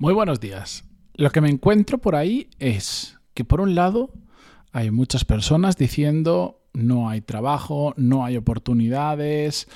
Muy buenos días. Lo que me encuentro por ahí es que por un lado hay muchas personas diciendo no hay trabajo, no hay oportunidades,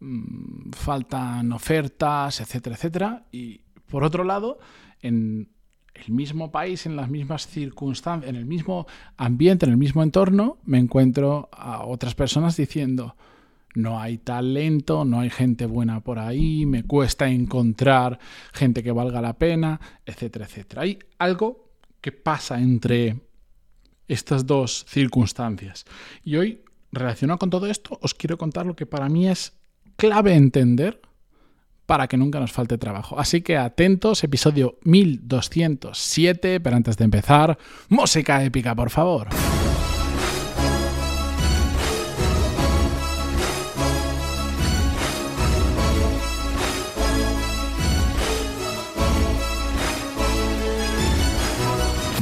mm, faltan ofertas, etcétera, etcétera. Y por otro lado, en el mismo país, en las mismas circunstancias, en el mismo ambiente, en el mismo entorno, me encuentro a otras personas diciendo no hay talento, no hay gente buena por ahí, me cuesta encontrar gente que valga la pena, etcétera, etcétera. Hay algo que pasa entre estas dos circunstancias. Y hoy, relacionado con todo esto, os quiero contar lo que para mí es clave entender para que nunca nos falte trabajo. Así que atentos, episodio 1207, pero antes de empezar, música épica, por favor.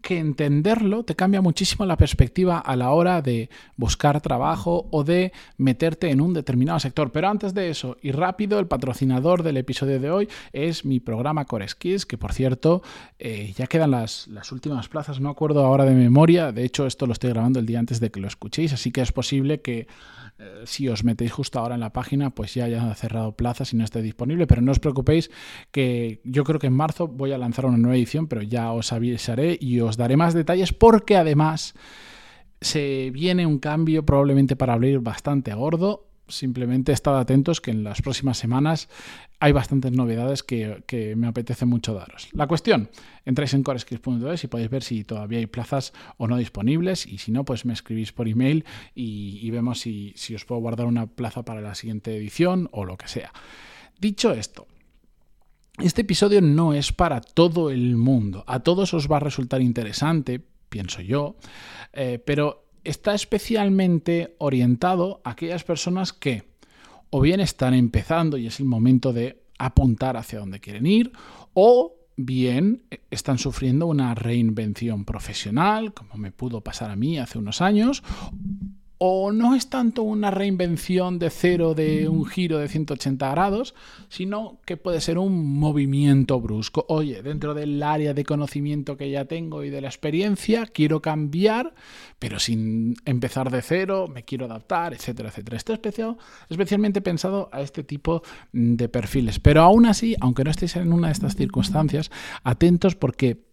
que entenderlo te cambia muchísimo la perspectiva a la hora de buscar trabajo o de meterte en un determinado sector. Pero antes de eso, y rápido, el patrocinador del episodio de hoy es mi programa Core Skills, que por cierto, eh, ya quedan las, las, últimas plazas, no acuerdo ahora de memoria, de hecho esto lo estoy grabando el día antes de que lo escuchéis, así que es posible que eh, si os metéis justo ahora en la página, pues ya haya cerrado plazas y no esté disponible, pero no os preocupéis que yo creo que en marzo voy a lanzar una nueva edición, pero ya os avisaré y os daré más detalles porque además se viene un cambio probablemente para abrir bastante gordo simplemente estad atentos que en las próximas semanas hay bastantes novedades que, me apetece mucho daros. La cuestión, entráis en coreskills.es y podéis ver si todavía hay plazas o no disponibles y si no, pues me escribís por email y, vemos si, si os puedo guardar una plaza para la siguiente edición o lo que sea. Dicho esto, este episodio no es para todo el mundo. A todos os va a resultar interesante, pienso yo, eh, pero está especialmente orientado a aquellas personas que o bien están empezando y es el momento de apuntar hacia dónde quieren ir, o bien están sufriendo una reinvención profesional, como me pudo pasar a mí hace unos años, o no es tanto una reinvención de cero de un giro de 180 grados, sino que puede ser un movimiento brusco. Oye, dentro del área de conocimiento que ya tengo y de la experiencia, quiero cambiar, pero sin empezar de cero, me quiero adaptar, etcétera, etcétera. Esto es especialmente pensado a este tipo de perfiles. Pero aún así, aunque no estéis en una de estas circunstancias, atentos porque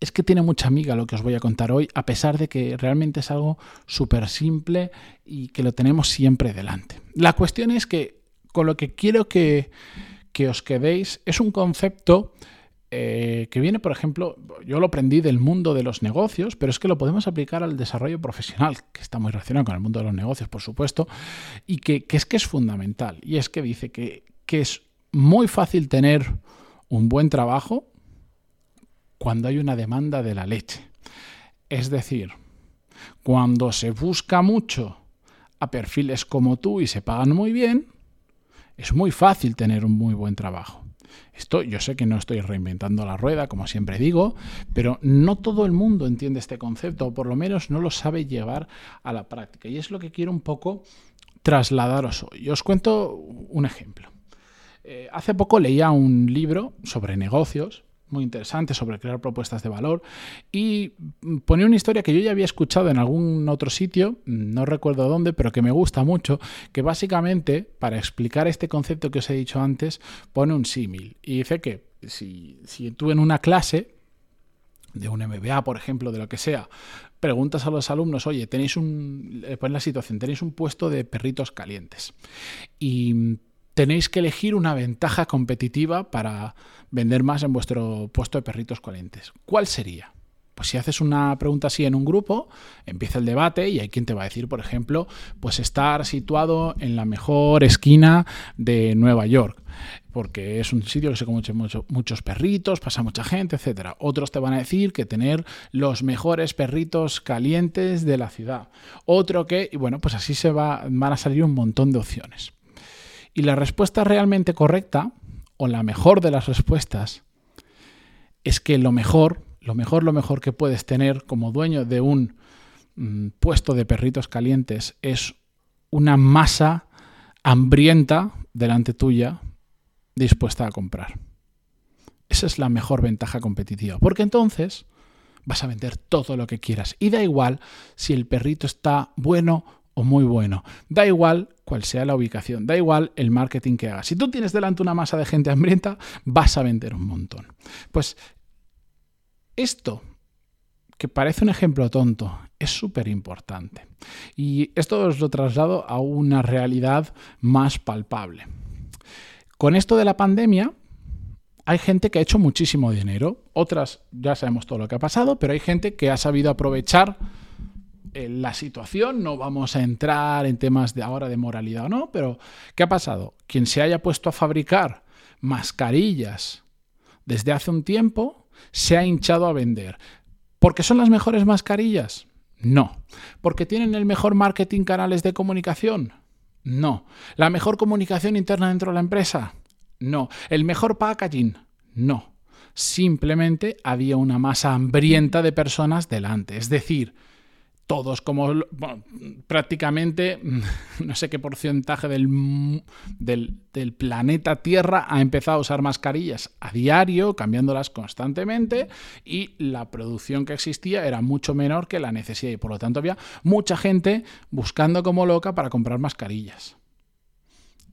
es que tiene mucha amiga lo que os voy a contar hoy, a pesar de que realmente es algo súper simple y que lo tenemos siempre delante. La cuestión es que con lo que quiero que, os quedéis es un concepto eh, que viene, por ejemplo, yo lo aprendí del mundo de los negocios, pero es que lo podemos aplicar al desarrollo profesional, que está muy relacionado con el mundo de los negocios, por supuesto, y que, que es que es fundamental. Y es que dice que, que es muy fácil tener un buen trabajo, cuando hay una demanda de la leche. Es decir, cuando se busca mucho a perfiles como tú y se pagan muy bien, es muy fácil tener un muy buen trabajo. Esto yo sé que no estoy reinventando la rueda, como siempre digo, pero no todo el mundo entiende este concepto, o por lo menos no lo sabe llevar a la práctica. Y es lo que quiero un poco trasladaros hoy. Os cuento un ejemplo. Eh, hace poco leía un libro sobre negocios muy interesante sobre crear propuestas de valor. Y ponía una historia que yo ya había escuchado en algún otro sitio, no recuerdo dónde, pero que me gusta mucho, que básicamente para explicar este concepto que os he dicho antes pone un símil. Y dice que si, si tú en una clase de un MBA, por ejemplo, de lo que sea, preguntas a los alumnos, oye, tenéis un, pon la situación, tenéis un puesto de perritos calientes y tenéis que elegir una ventaja competitiva para vender más en vuestro puesto de perritos calientes. ¿Cuál sería? Pues si haces una pregunta así en un grupo, empieza el debate y hay quien te va a decir, por ejemplo, pues estar situado en la mejor esquina de Nueva York, porque es un sitio que se come muchos perritos, pasa mucha gente, etc. Otros te van a decir que tener los mejores perritos calientes de la ciudad. Otro que, y bueno, pues así se va, van a salir un montón de opciones. Y la respuesta realmente correcta, o la mejor de las respuestas, es que lo mejor, lo mejor, lo mejor que puedes tener como dueño de un mm, puesto de perritos calientes es una masa hambrienta delante tuya dispuesta a comprar. Esa es la mejor ventaja competitiva, porque entonces vas a vender todo lo que quieras y da igual si el perrito está bueno muy bueno, da igual cuál sea la ubicación, da igual el marketing que hagas. Si tú tienes delante una masa de gente hambrienta, vas a vender un montón. Pues esto, que parece un ejemplo tonto, es súper importante. Y esto os lo traslado a una realidad más palpable. Con esto de la pandemia, hay gente que ha hecho muchísimo dinero, otras ya sabemos todo lo que ha pasado, pero hay gente que ha sabido aprovechar la situación, no vamos a entrar en temas de ahora de moralidad o no, pero ¿qué ha pasado? Quien se haya puesto a fabricar mascarillas desde hace un tiempo se ha hinchado a vender. ¿Porque son las mejores mascarillas? No. ¿Porque tienen el mejor marketing canales de comunicación? No. ¿La mejor comunicación interna dentro de la empresa? No. ¿El mejor packaging? No. Simplemente había una masa hambrienta de personas delante. Es decir, todos como prácticamente no sé qué porcentaje del, del, planeta Tierra ha empezado a usar mascarillas a diario, cambiándolas constantemente y la producción que existía era mucho menor que la necesidad y por lo tanto había mucha gente buscando como loca para comprar mascarillas.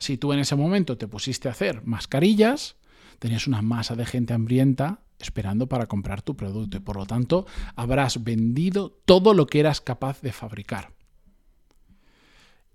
Si tú en ese momento te pusiste a hacer mascarillas, tenías una masa de gente hambrienta esperando para comprar tu producto y por lo tanto habrás vendido todo lo que eras capaz de fabricar.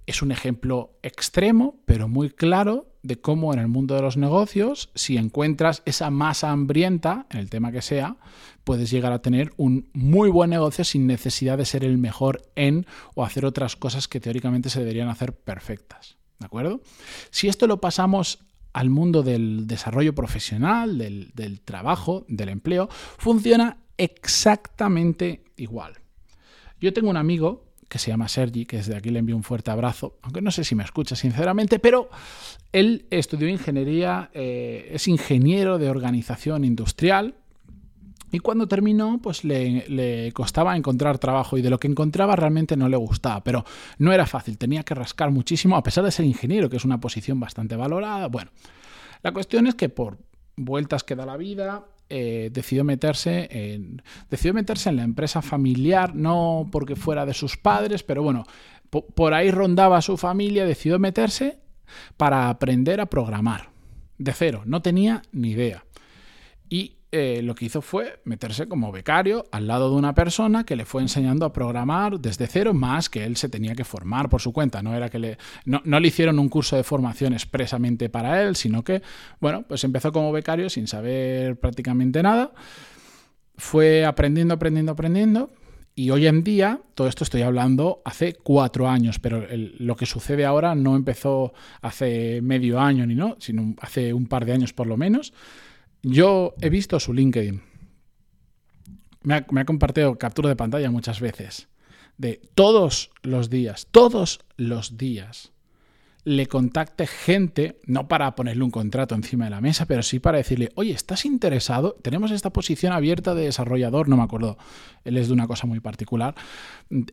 Es un ejemplo extremo, pero muy claro, de cómo en el mundo de los negocios, si encuentras esa masa hambrienta, en el tema que sea, puedes llegar a tener un muy buen negocio sin necesidad de ser el mejor en o hacer otras cosas que teóricamente se deberían hacer perfectas. ¿De acuerdo? Si esto lo pasamos al mundo del desarrollo profesional, del, trabajo, del empleo, funciona exactamente igual. Yo tengo un amigo que se llama Sergi, que desde aquí le envío un fuerte abrazo, aunque no sé si me escucha sinceramente, pero él estudió ingeniería, eh, es ingeniero de organización industrial, y cuando terminó, pues le, costaba encontrar trabajo y de lo que encontraba realmente no le gustaba, pero no era fácil, tenía que rascar muchísimo, a pesar de ser ingeniero, que es una posición bastante valorada. Bueno, la cuestión es que por vueltas que da la vida, eh, decidió, meterse en, decidió meterse en la empresa familiar, no porque fuera de sus padres, pero bueno, por ahí rondaba su familia, decidió meterse para aprender a programar. De cero, no tenía ni idea. Y eh, lo que hizo fue meterse como becario al lado de una persona que le fue enseñando a programar desde cero, más que él se tenía que formar por su cuenta. No era que le, no, le hicieron un curso de formación expresamente para él, sino que, bueno, pues empezó como becario sin saber prácticamente nada. Fue aprendiendo, aprendiendo, aprendiendo. Y hoy en día, todo esto estoy hablando hace cuatro años, pero lo que sucede ahora no empezó hace medio año ni no, sino hace un par de años por lo menos. Yo he visto su LinkedIn. Me ha, compartido captura de pantalla muchas veces. De todos los días, todos los días, le contacte gente, no para ponerle un contrato encima de la mesa, pero sí para decirle, oye, ¿estás interesado? Tenemos esta posición abierta de desarrollador, no me acuerdo, él es de una cosa muy particular.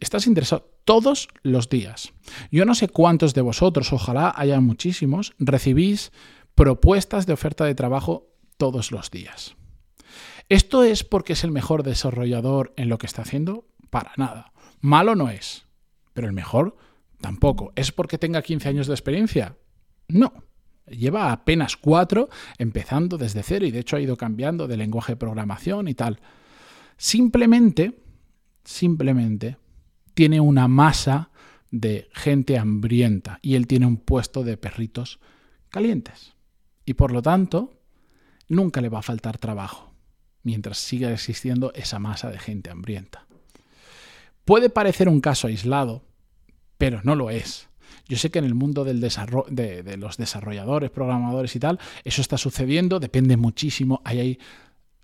¿Estás interesado? Todos los días. Yo no sé cuántos de vosotros, ojalá haya muchísimos, recibís propuestas de oferta de trabajo todos los días. ¿Esto es porque es el mejor desarrollador en lo que está haciendo? Para nada. Malo no es, pero el mejor tampoco. ¿Es porque tenga 15 años de experiencia? No. Lleva apenas cuatro, empezando desde cero y de hecho ha ido cambiando de lenguaje de programación y tal. Simplemente, simplemente, tiene una masa de gente hambrienta y él tiene un puesto de perritos calientes. Y por lo tanto, nunca le va a faltar trabajo, mientras siga existiendo esa masa de gente hambrienta. Puede parecer un caso aislado, pero no lo es. Yo sé que en el mundo de, los desarrolladores, programadores y tal, eso está sucediendo, depende muchísimo. Hay,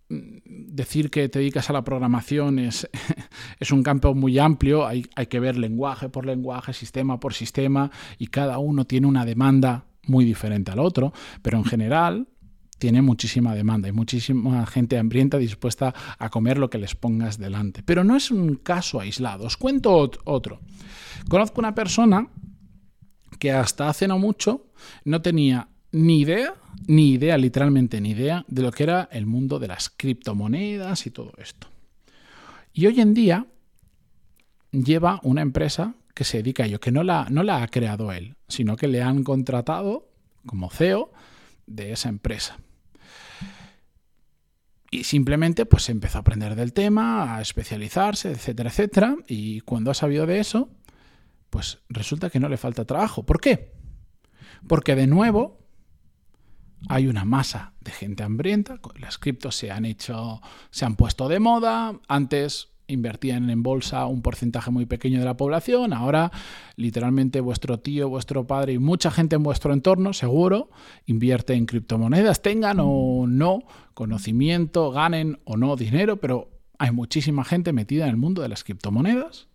mm, decir que te dedicas a la programación es, es un campo muy amplio, hay, hay que ver lenguaje por lenguaje, sistema por sistema, y cada uno tiene una demanda muy diferente al otro, pero en general tiene muchísima demanda y muchísima gente hambrienta dispuesta a comer lo que les pongas delante. Pero no es un caso aislado. Os cuento otro. Conozco una persona que hasta hace no mucho no tenía ni idea, ni idea, literalmente ni idea, de lo que era el mundo de las criptomonedas y todo esto. Y hoy en día lleva una empresa que se dedica a ello, que no la, no la ha creado él, sino que le han contratado como CEO de esa empresa. Y simplemente pues empezó a aprender del tema, a especializarse, etcétera, etcétera. Y cuando ha sabido de eso, pues resulta que no le falta trabajo. ¿Por qué? Porque de nuevo hay una masa de gente hambrienta, las criptos se han hecho, se han puesto de moda, antes invertían en bolsa un porcentaje muy pequeño de la población, ahora literalmente vuestro tío, vuestro padre y mucha gente en vuestro entorno, seguro, invierte en criptomonedas, tengan o no conocimiento, ganen o no dinero, pero hay muchísima gente metida en el mundo de las criptomonedas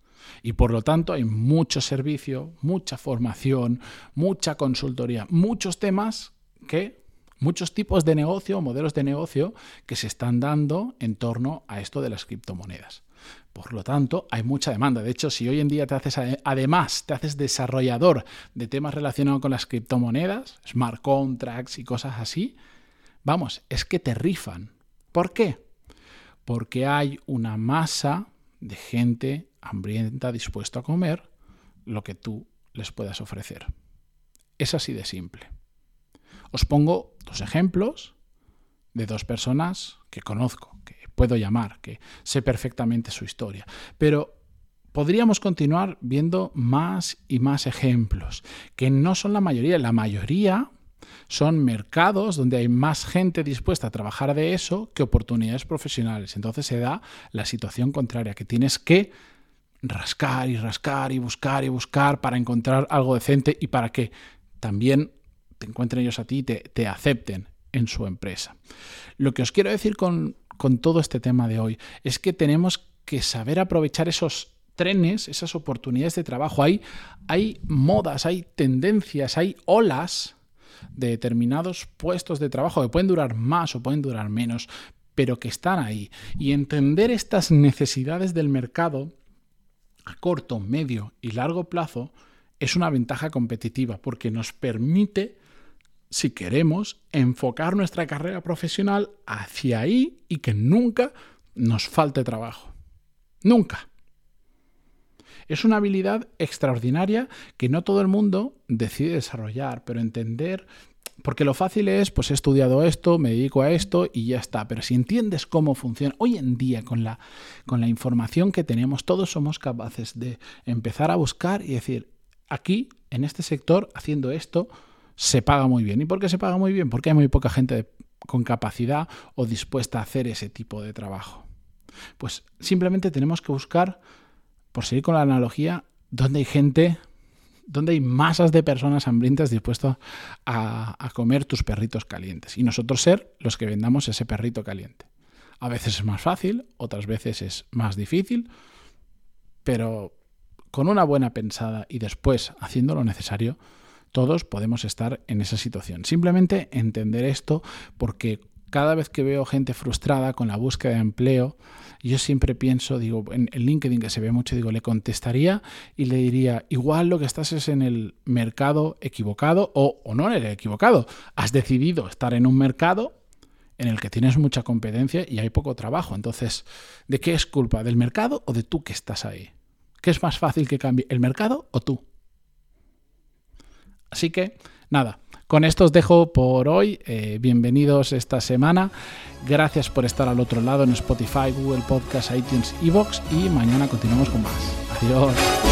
y por lo tanto hay mucho servicio, mucha formación, mucha consultoría, muchos temas que muchos tipos de negocio, modelos de negocio que se están dando en torno a esto de las criptomonedas. Por lo tanto, hay mucha demanda. De hecho, si hoy en día te haces, además, te haces desarrollador de temas relacionados con las criptomonedas, smart contracts y cosas así, vamos, es que te rifan. ¿Por qué? Porque hay una masa de gente hambrienta dispuesta a comer lo que tú les puedas ofrecer. Es así de simple. Os pongo dos ejemplos de dos personas que conozco, puedo llamar, que sé perfectamente su historia. Pero podríamos continuar viendo más y más ejemplos, que no son la mayoría. La mayoría son mercados donde hay más gente dispuesta a trabajar de eso que oportunidades profesionales. Entonces se da la situación contraria, que tienes que rascar y rascar y buscar y buscar para encontrar algo decente y para que también te encuentren ellos a ti y te, te acepten en su empresa. Lo que os quiero decir con con todo este tema de hoy. Es que tenemos que saber aprovechar esos trenes, esas oportunidades de trabajo. Hay, hay modas, hay tendencias, hay olas de determinados puestos de trabajo que pueden durar más o pueden durar menos, pero que están ahí. Y entender estas necesidades del mercado a corto, medio y largo plazo es una ventaja competitiva porque nos permite si queremos enfocar nuestra carrera profesional hacia ahí y que nunca nos falte trabajo. Nunca. Es una habilidad extraordinaria que no todo el mundo decide desarrollar, pero entender, porque lo fácil es, pues he estudiado esto, me dedico a esto y ya está, pero si entiendes cómo funciona, hoy en día con la, con la información que tenemos, todos somos capaces de empezar a buscar y decir, aquí, en este sector, haciendo esto, se paga muy bien. ¿Y por qué se paga muy bien? Porque hay muy poca gente con capacidad o dispuesta a hacer ese tipo de trabajo. Pues simplemente tenemos que buscar, por seguir con la analogía, donde hay gente, donde hay masas de personas hambrientas dispuestas a, a comer tus perritos calientes. Y nosotros ser los que vendamos ese perrito caliente. A veces es más fácil, otras veces es más difícil, pero con una buena pensada y después haciendo lo necesario, todos podemos estar en esa situación. Simplemente entender esto porque cada vez que veo gente frustrada con la búsqueda de empleo, yo siempre pienso, digo, en, LinkedIn que se ve mucho, digo, le contestaría y le diría, igual lo que estás es en el mercado equivocado o, o no en el equivocado. Has decidido estar en un mercado en el que tienes mucha competencia y hay poco trabajo. Entonces, ¿de qué es culpa? ¿Del mercado o de tú que estás ahí? ¿Qué es más fácil que cambie, el mercado o tú? Así que, nada, con esto os dejo por hoy. Eh, bienvenidos esta semana. Gracias por estar al otro lado en Spotify, Google Podcast, iTunes, Evox y mañana continuamos con más. Adiós.